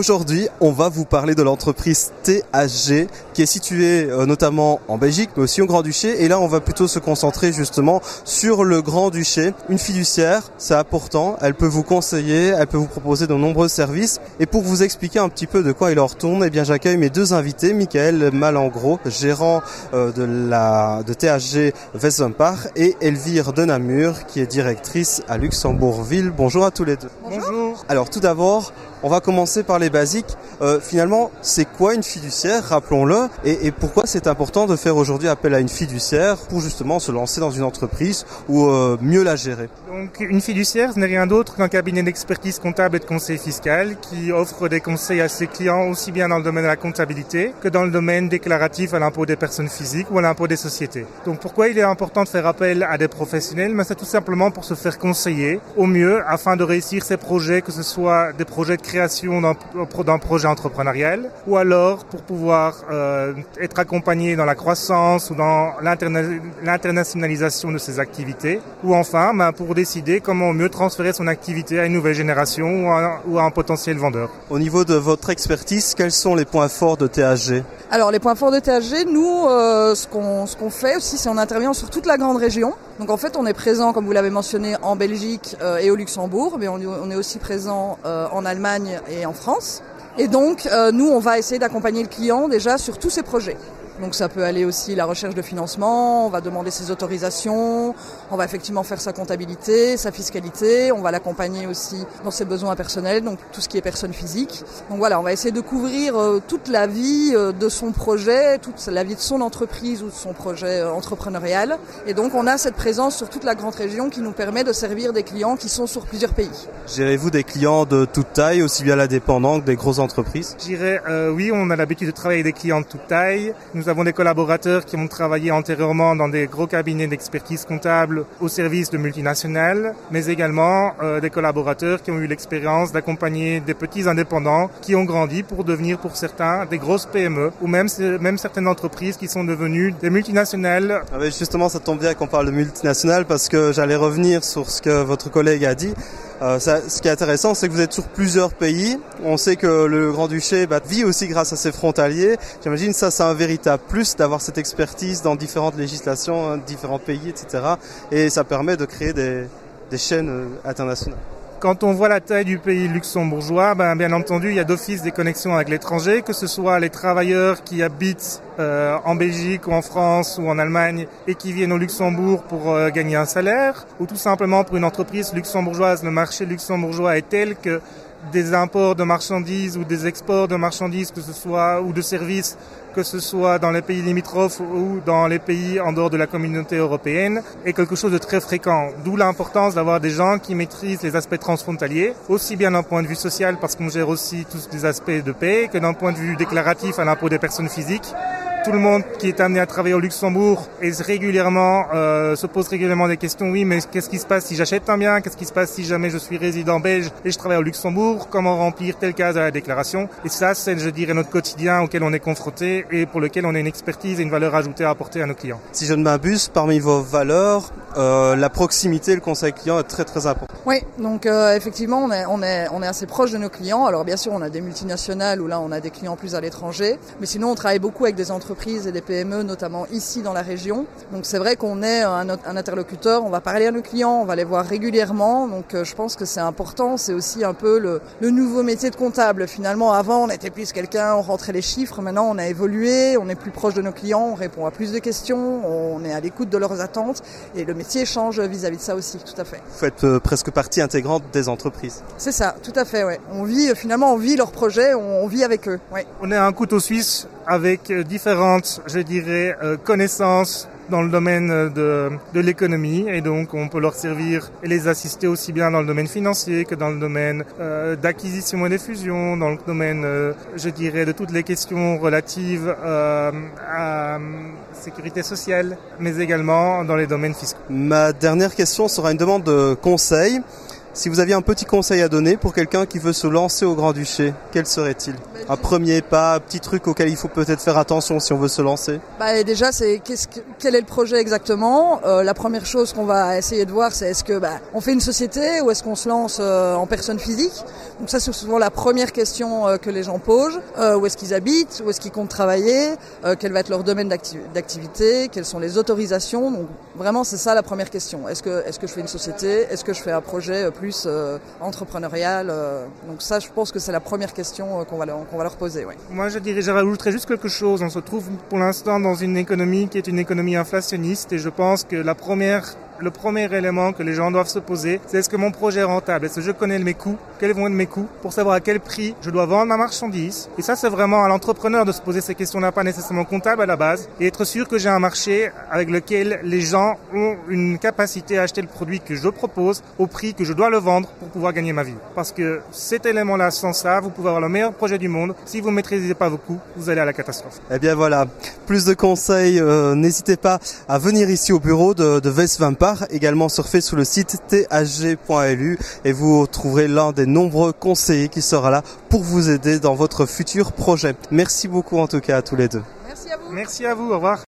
Aujourd'hui, on va vous parler de l'entreprise THG qui est située euh, notamment en Belgique mais aussi au Grand-Duché et là on va plutôt se concentrer justement sur le Grand-Duché. Une fiduciaire, c'est important, elle peut vous conseiller, elle peut vous proposer de nombreux services et pour vous expliquer un petit peu de quoi il en retourne, eh bien j'accueille mes deux invités, Michael Malangro, gérant euh, de la de THG Wessenpach et Elvire Denamur qui est directrice à Luxembourgville. Bonjour à tous les deux. Bonjour. Alors tout d'abord, on va commencer par les basiques. Euh, finalement, c'est quoi une fiduciaire Rappelons-le. Et, pourquoi c'est important de faire aujourd'hui appel à une fiduciaire pour justement se lancer dans une entreprise ou euh, mieux la gérer? Donc une fiduciaire, ce n'est rien d'autre qu'un cabinet d'expertise comptable et de conseil fiscal qui offre des conseils à ses clients aussi bien dans le domaine de la comptabilité que dans le domaine déclaratif à l'impôt des personnes physiques ou à l'impôt des sociétés. Donc pourquoi il est important de faire appel à des professionnels? Mais c'est tout simplement pour se faire conseiller au mieux afin de réussir ses projets, que ce soit des projets de création d'un projet entrepreneurial ou alors pour pouvoir euh, être accompagné dans la croissance ou dans l'internationalisation de ses activités ou enfin ben, pour décider comment mieux transférer son activité à une nouvelle génération ou à, ou à un potentiel vendeur. Au niveau de votre expertise, quels sont les points forts de THG Alors les points forts de THG, nous, euh, ce qu'on ce qu'on fait aussi, c'est on intervient sur toute la grande région. Donc en fait, on est présent, comme vous l'avez mentionné, en Belgique euh, et au Luxembourg, mais on, est aussi présent euh, en Allemagne et en France. Et donc, euh, nous, on va essayer d'accompagner le client déjà sur tous ses projets. Donc ça peut aller aussi la recherche de financement, on va demander ses autorisations, on va effectivement faire sa comptabilité, sa fiscalité, on va l'accompagner aussi dans ses besoins personnels, donc tout ce qui est personne physique. Donc voilà, on va essayer de couvrir euh, toute la vie euh, de son projet, toute la vie de son entreprise ou de son projet euh, entrepreneurial. Et donc on a cette présence sur toute la grande région qui nous permet de servir des clients qui sont sur plusieurs pays. Gérez-vous des clients de toute taille, aussi bien la dépendante que des grosses entreprises? Je dirais euh, oui, on a l'habitude de travailler avec des clients de toute taille. Nous avons des collaborateurs qui ont travaillé antérieurement dans des gros cabinets d'expertise comptable au service de multinationales, mais également euh, des collaborateurs qui ont eu l'expérience d'accompagner des petits indépendants qui ont grandi pour devenir pour certains des grosses PME ou même, certaines entreprises qui sont devenues des multinationales. Ah oui, justement, ça tombe bien qu'on parle de multinationales parce que j'allais revenir sur ce que votre collègue a dit. Euh, ce qui est intéressant, c'est que vous êtes sur plusieurs pays. On sait que le Grand-Duché bah, vit aussi grâce à ses frontaliers. J'imagine ça, c'est un véritable plus d'avoir cette expertise dans différentes législations, différents pays, etc. Et ça permet de créer des, des chaînes internationales. Quand on voit la taille du pays luxembourgeois, ben, bien entendu, il y a d'office des connexions avec l'étranger, que ce soit les travailleurs qui habitent euh, en Belgique ou en France ou en Allemagne et qui viennent au Luxembourg pour euh, gagner un salaire, ou tout simplement pour une entreprise luxembourgeoise, le marché luxembourgeois est tel que des imports de marchandises ou des exports de marchandises, que ce soit ou de services, que ce soit dans les pays limitrophes ou dans les pays en dehors de la communauté européenne, est quelque chose de très fréquent. D'où l'importance d'avoir des gens qui maîtrisent les aspects transfrontaliers, aussi bien d'un point de vue social parce qu'on gère aussi tous les aspects de paix, que d'un point de vue déclaratif à l'impôt des personnes physiques tout le monde qui est amené à travailler au Luxembourg euh, se pose régulièrement des questions. Oui, mais qu'est-ce qui se passe si j'achète un bien? Qu'est-ce qui se passe si jamais je suis résident belge et je travaille au Luxembourg? Comment remplir telle case à la déclaration? Et ça, c'est, je dirais, notre quotidien auquel on est confronté et pour lequel on a une expertise et une valeur ajoutée à apporter à nos clients. Si je ne m'abuse, parmi vos valeurs, euh, la proximité, le conseil client est très très important. Oui, donc euh, effectivement, on est, on, est, on est assez proche de nos clients. Alors bien sûr, on a des multinationales où là, on a des clients plus à l'étranger, mais sinon, on travaille beaucoup avec des entreprises et des PME, notamment ici dans la région. Donc c'est vrai qu'on est un, interlocuteur, on va parler à nos clients, on va les voir régulièrement. Donc euh, je pense que c'est important, c'est aussi un peu le, le, nouveau métier de comptable. Finalement, avant, on était plus quelqu'un, on rentrait les chiffres. Maintenant, on a évolué, on est plus proche de nos clients, on répond à plus de questions, on est à l'écoute de leurs attentes et le métier change vis-à-vis -vis de ça aussi, tout à fait. Vous faites euh, presque partie intégrante des entreprises. C'est ça, tout à fait, ouais. On vit, finalement, on vit leurs projets, on, on vit avec eux, ouais. On est un couteau suisse avec différentes, je dirais, euh, connaissances dans le domaine de, de l'économie et donc on peut leur servir et les assister aussi bien dans le domaine financier que dans le domaine euh, d'acquisition et de fusion, dans le domaine, euh, je dirais, de toutes les questions relatives euh, à sécurité sociale, mais également dans les domaines fiscaux. Ma dernière question sera une demande de conseil. Si vous aviez un petit conseil à donner pour quelqu'un qui veut se lancer au Grand-Duché, quel serait-il un premier pas, un petit truc auquel il faut peut-être faire attention si on veut se lancer bah, Déjà, c'est que, quel est le projet exactement euh, La première chose qu'on va essayer de voir, c'est est-ce que bah, on fait une société ou est-ce qu'on se lance euh, en personne physique Donc ça, c'est souvent la première question euh, que les gens posent. Où est-ce qu'ils habitent? Où est-ce qu'ils comptent travailler? Quel va être leur domaine d'activité? Quelles sont les autorisations? Donc vraiment, c'est ça la première question. Est-ce que, est-ce que je fais une société? Est-ce que je fais un projet plus entrepreneurial Donc ça, je pense que c'est la première question qu'on va, qu'on va leur poser. Moi, je dirais, je rajouterais juste quelque chose. On se trouve pour l'instant dans une économie qui est une économie inflationniste et je pense que la première le premier élément que les gens doivent se poser, c'est est-ce que mon projet est rentable? Est-ce que je connais mes coûts? Quels vont être mes coûts? Pour savoir à quel prix je dois vendre ma marchandise. Et ça, c'est vraiment à l'entrepreneur de se poser ces questions-là, pas nécessairement comptable à la base, et être sûr que j'ai un marché avec lequel les gens ont une capacité à acheter le produit que je propose au prix que je dois le vendre pour pouvoir gagner ma vie. Parce que cet élément-là, sans ça, vous pouvez avoir le meilleur projet du monde. Si vous ne maîtrisez pas vos coûts, vous allez à la catastrophe. Eh bien voilà, plus de conseils, euh, n'hésitez pas à venir ici au bureau de, de également surfer sous le site thg.lu et vous trouverez l'un des nombreux conseillers qui sera là pour vous aider dans votre futur projet. Merci beaucoup en tout cas à tous les deux. Merci à vous. Merci à vous, au revoir.